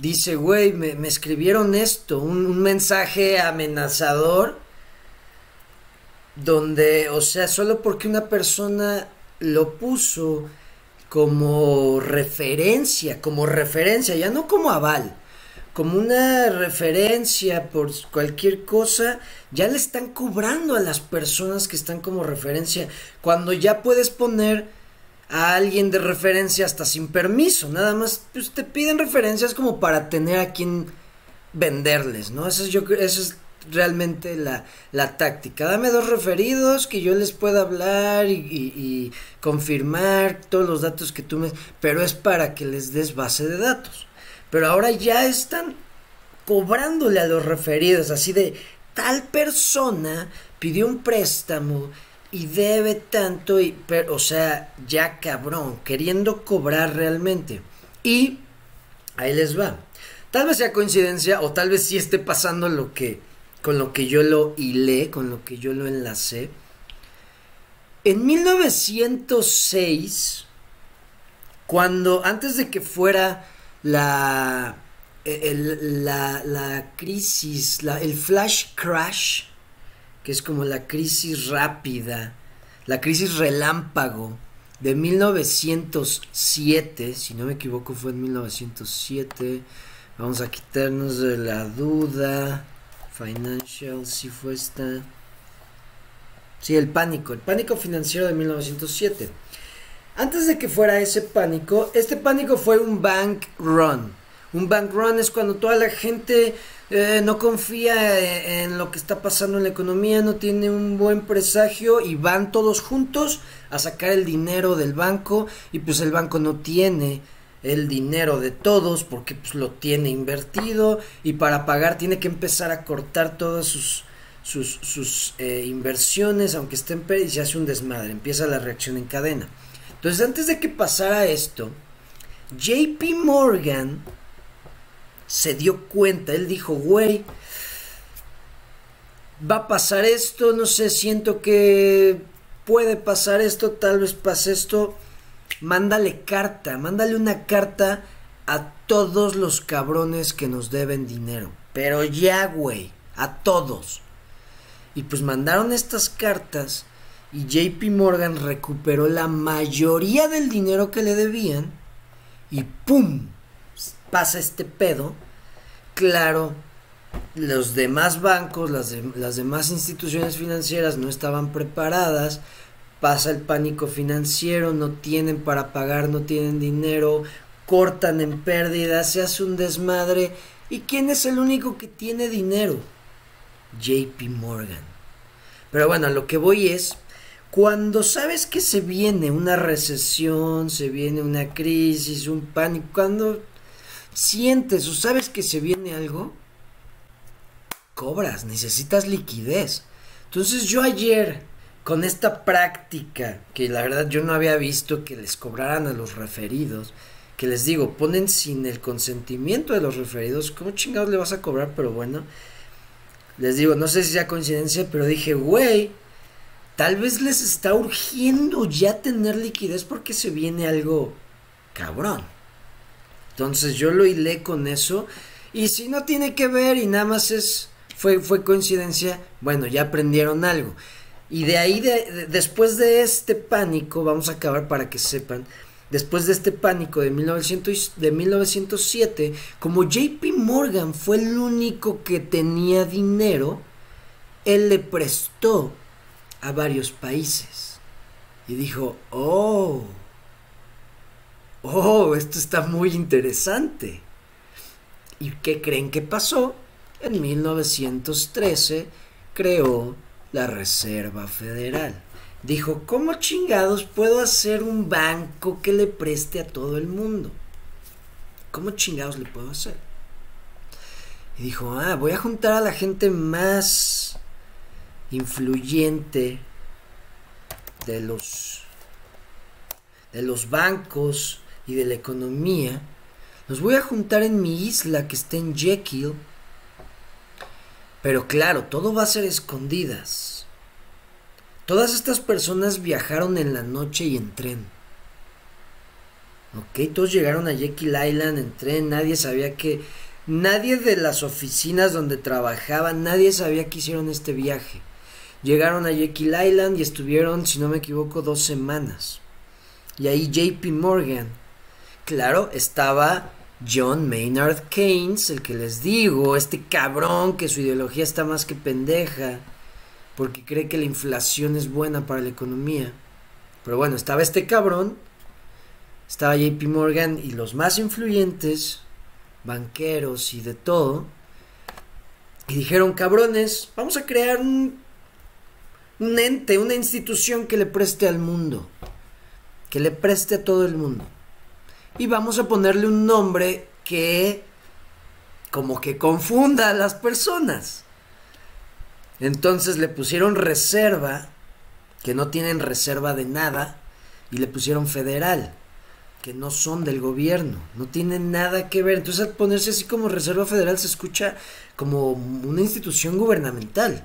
dice, güey, me, escribieron esto, un, un mensaje amenazador, donde, o sea, solo porque una persona lo puso, como referencia, como referencia, ya no como aval, como una referencia por cualquier cosa, ya le están cobrando a las personas que están como referencia, cuando ya puedes poner a alguien de referencia hasta sin permiso, nada más pues, te piden referencias como para tener a quien venderles, ¿no? Eso es, yo, eso es realmente la, la, táctica. Dame dos referidos que yo les pueda hablar y, confirmar todos los datos que tú me... Pero es para que les des base de datos. Pero ahora ya están cobrándole a los referidos, así de tal persona pidió un préstamo y debe tanto, y, pero, o sea, ya cabrón, queriendo cobrar realmente. Y ahí les va. Tal vez sea coincidencia o tal vez sí esté pasando lo que con lo que yo lo hilé, con lo que yo lo enlacé. En 1906, cuando antes de que fuera la, la, la, crisis, la, el flash crash, que es como la crisis rápida, la crisis relámpago de 1907, si no me equivoco fue en 1907, vamos a quitarnos de la duda, financial, si fue esta, sí, el pánico, el pánico financiero de 1907. Antes de que fuera ese pánico, este pánico fue un bank run. Un bank run es cuando toda la gente eh, no confía eh, en lo que está pasando en la economía, no tiene un buen presagio y van todos juntos a sacar el dinero del banco y pues el banco no tiene el dinero de todos porque pues lo tiene invertido y para pagar tiene que empezar a cortar todas sus sus, sus eh, inversiones aunque estén y se hace un desmadre empieza la reacción en cadena. Entonces antes de que pasara esto JP Morgan se dio cuenta, él dijo, güey, va a pasar esto, no sé, siento que puede pasar esto, tal vez pase esto, mándale carta, mándale una carta a todos los cabrones que nos deben dinero, pero ya, güey, a todos. Y pues mandaron estas cartas y JP Morgan recuperó la mayoría del dinero que le debían y ¡pum! pasa este pedo, claro, los demás bancos, las, las demás instituciones financieras no estaban preparadas, pasa el pánico financiero, no tienen para pagar, no tienen dinero, cortan en pérdida, se hace un desmadre. ¿Y quién es el único que tiene dinero? JP Morgan. Pero bueno, lo que voy es, cuando sabes que se viene una recesión, se viene una crisis, un pánico, cuando sientes o sabes que se viene algo, cobras, necesitas liquidez. Entonces yo ayer, con esta práctica, que la verdad yo no había visto que les cobraran a los referidos, que les digo, ponen sin el consentimiento de los referidos, ¿cómo chingados le vas a cobrar? Pero bueno, les digo, no sé si sea coincidencia, pero dije, güey, tal vez les está urgiendo ya tener liquidez porque se viene algo cabrón. Entonces yo lo hilé con eso. Y si no tiene que ver y nada más es fue, fue coincidencia, bueno, ya aprendieron algo. Y de ahí, de, después de este pánico, vamos a acabar para que sepan, después de este pánico de, 1900, de 1907, como JP Morgan fue el único que tenía dinero, él le prestó a varios países. Y dijo, oh, oh, esto está muy interesante. ¿Y qué creen que pasó? En 1913 creó la Reserva Federal. Dijo, ¿cómo chingados puedo hacer un banco que le preste a todo el mundo? ¿Cómo chingados le puedo hacer? Y dijo, ah, voy a juntar a la gente más influyente de los de los bancos y de la economía, los voy a juntar en mi isla que está en Jekyll. Pero claro, todo va a ser escondidas. Todas estas personas viajaron en la noche y en tren. Ok, todos llegaron a Jekyll Island en tren, nadie sabía que... Nadie de las oficinas donde trabajaban, nadie sabía que hicieron este viaje. Llegaron a Jekyll Island y estuvieron, si no me equivoco, dos semanas. Y ahí JP Morgan Claro, estaba John Maynard Keynes, el que les digo, este cabrón que su ideología está más que pendeja, porque cree que la inflación es buena para la economía. Pero bueno, estaba este cabrón, estaba JP Morgan y los más influyentes, banqueros y de todo, y dijeron, cabrones, vamos a crear un, un ente, una institución que le preste al mundo, que le preste a todo el mundo y vamos a ponerle un nombre que como que confunda a las personas. Entonces le pusieron reserva, que no tienen reserva de nada, y le pusieron federal, que no son del gobierno, no tienen nada que ver. Entonces al ponerse así como reserva federal se escucha como una institución gubernamental,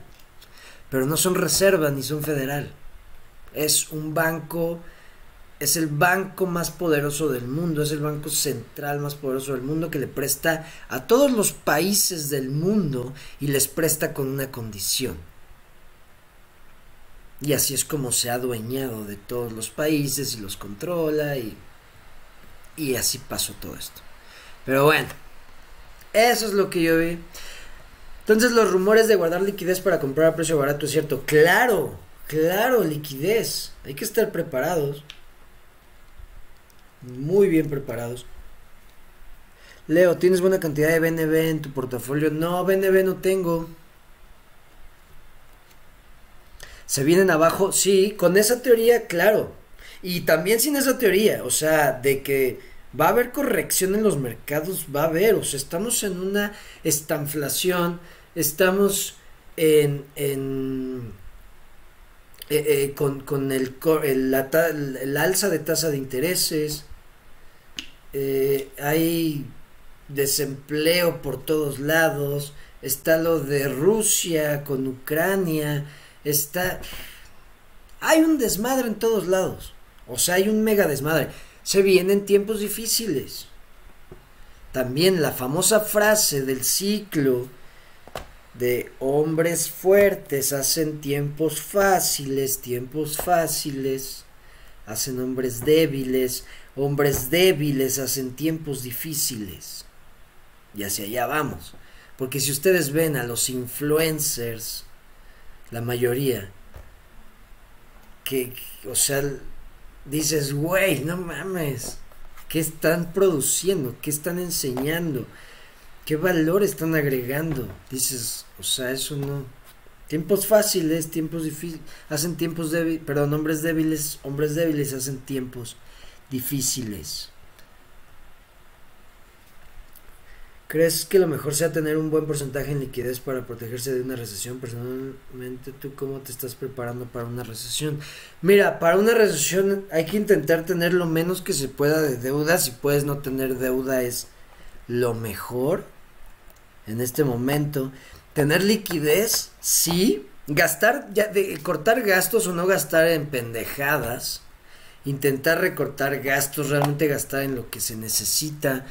pero no son reserva ni son federal. Es un banco, es el banco más poderoso del mundo, es el banco central más poderoso del mundo que le presta a todos los países del mundo y les presta con una condición. Y así es como se ha adueñado de todos los países y los controla y, y así pasó todo esto. Pero bueno, eso es lo que yo vi. Entonces los rumores de guardar liquidez para comprar a precio barato es cierto. Claro, claro, liquidez. Hay que estar preparados. Muy bien preparados. Leo, ¿tienes buena cantidad de BNB en tu portafolio? No, BNB no tengo. ¿Se vienen abajo? Sí, con esa teoría, claro. Y también sin esa teoría, o sea, de que va a haber corrección en los mercados, va a haber, o sea, estamos en una estanflación, estamos en, en eh, eh, con, con el, el, el, alza de tasa de intereses, eh, hay desempleo por todos lados, está lo de Rusia con Ucrania, está... Hay un desmadre en todos lados, o sea, hay un mega desmadre. Se vienen tiempos difíciles. También la famosa frase del ciclo de hombres fuertes hacen tiempos fáciles, tiempos fáciles, hacen hombres débiles, hombres débiles hacen tiempos difíciles. Y hacia allá vamos. Porque si ustedes ven a los influencers, la mayoría, que, o sea, dices, güey, no mames, ¿qué están produciendo? ¿Qué están enseñando? ¿Qué valor están agregando? Dices, o sea, eso no. Tiempos fáciles, tiempos difíciles, hacen tiempos débiles, perdón, hombres débiles, hombres débiles hacen tiempos difíciles. ¿Crees que lo mejor sea tener un buen porcentaje en liquidez para protegerse de una recesión? Personalmente, ¿tú cómo te estás preparando para una recesión? Mira, para una recesión hay que intentar tener lo menos que se pueda de deuda. Si puedes no tener deuda es lo mejor en este momento. Tener liquidez, sí. Gastar, ya de cortar gastos o no gastar en pendejadas. Intentar recortar gastos, realmente gastar en lo que se necesita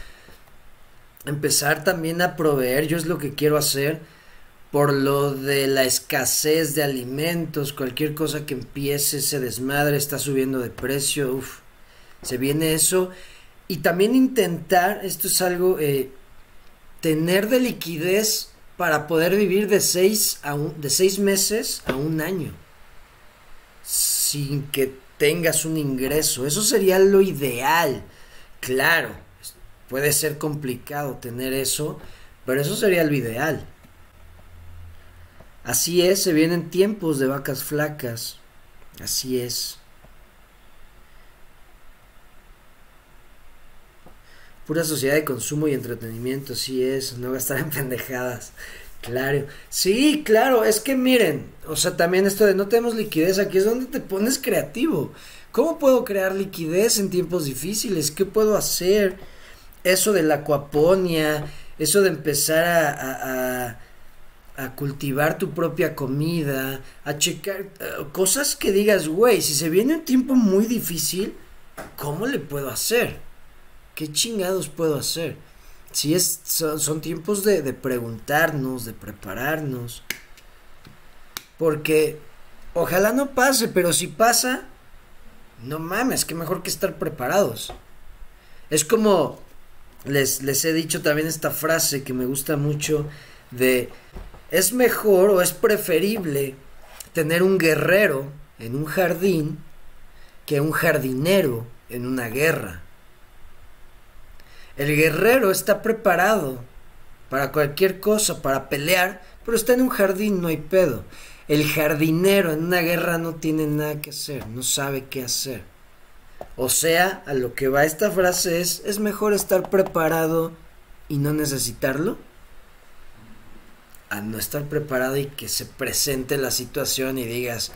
empezar también a proveer, yo es lo que quiero hacer, por lo de la escasez de alimentos, cualquier cosa que empiece se desmadre, está subiendo de precio, uff, se viene eso. Y también intentar, esto es algo, eh, tener de liquidez para poder vivir de seis, a un, de seis meses a un año, sin que tengas un ingreso. Eso sería lo ideal, claro Puede ser complicado tener eso, pero eso sería lo ideal. Así es, se vienen tiempos de vacas flacas. Así es. Pura sociedad de consumo y entretenimiento, así es, no gastar en (laughs) pendejadas. Claro, sí, claro, es que miren, o sea, también esto de no tenemos liquidez, aquí es donde te pones creativo. ¿Cómo puedo crear liquidez en tiempos difíciles? ¿Qué puedo hacer? eso de la acuaponia, eso de empezar a, a, cultivar tu propia comida, a checar eh, cosas que digas, güey, si se viene un tiempo muy difícil, ¿cómo le puedo hacer? ¿Qué chingados puedo hacer? Si es, son, tiempos de, de preguntarnos, de prepararnos. Porque ojalá no pase, pero si pasa, no mames, que mejor que estar preparados. Es como les, les he dicho también esta frase que me gusta mucho de es mejor o es preferible tener un guerrero en un jardín que un jardinero en una guerra. El guerrero está preparado para cualquier cosa, para pelear, pero está en un jardín, no hay pedo. El jardinero en una guerra no tiene nada que hacer, no sabe qué hacer. O sea, a lo que va esta frase es, es mejor estar preparado y no necesitarlo, a no estar preparado y que se presente la situación y digas,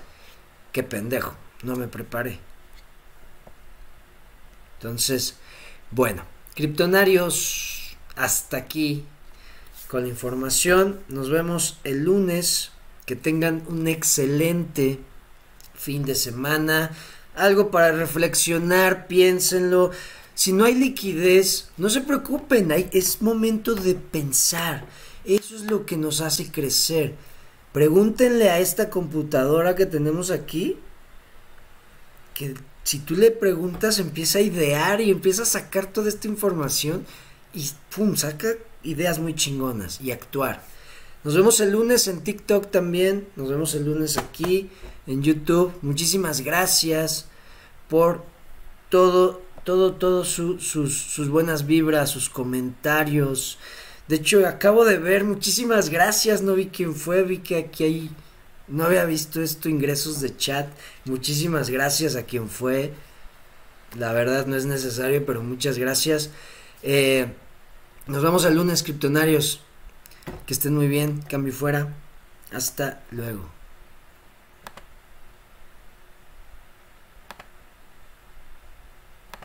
qué pendejo, no me preparé. Entonces, bueno, criptonarios, hasta aquí con la información. Nos vemos el lunes. Que tengan un excelente fin de semana, algo para reflexionar, piénsenlo. Si no hay liquidez, no se preocupen, es momento de pensar. Eso es lo que nos hace crecer. Pregúntenle a esta computadora que tenemos aquí, que si tú le preguntas empieza a idear y empieza a sacar toda esta información y pum, saca ideas muy chingonas y actuar. Nos vemos el lunes en TikTok también, nos vemos el lunes aquí en YouTube. Muchísimas gracias por todo, todo, todo sus, sus buenas vibras, sus comentarios. De hecho, acabo de ver, muchísimas gracias, no vi quién fue, vi que aquí hay, no había visto esto, ingresos de chat. Muchísimas gracias a quien fue. La verdad no es necesario, pero muchas gracias. Eh, nos vemos el lunes, criptonarios. Que estén muy bien, cambio fuera. Hasta luego.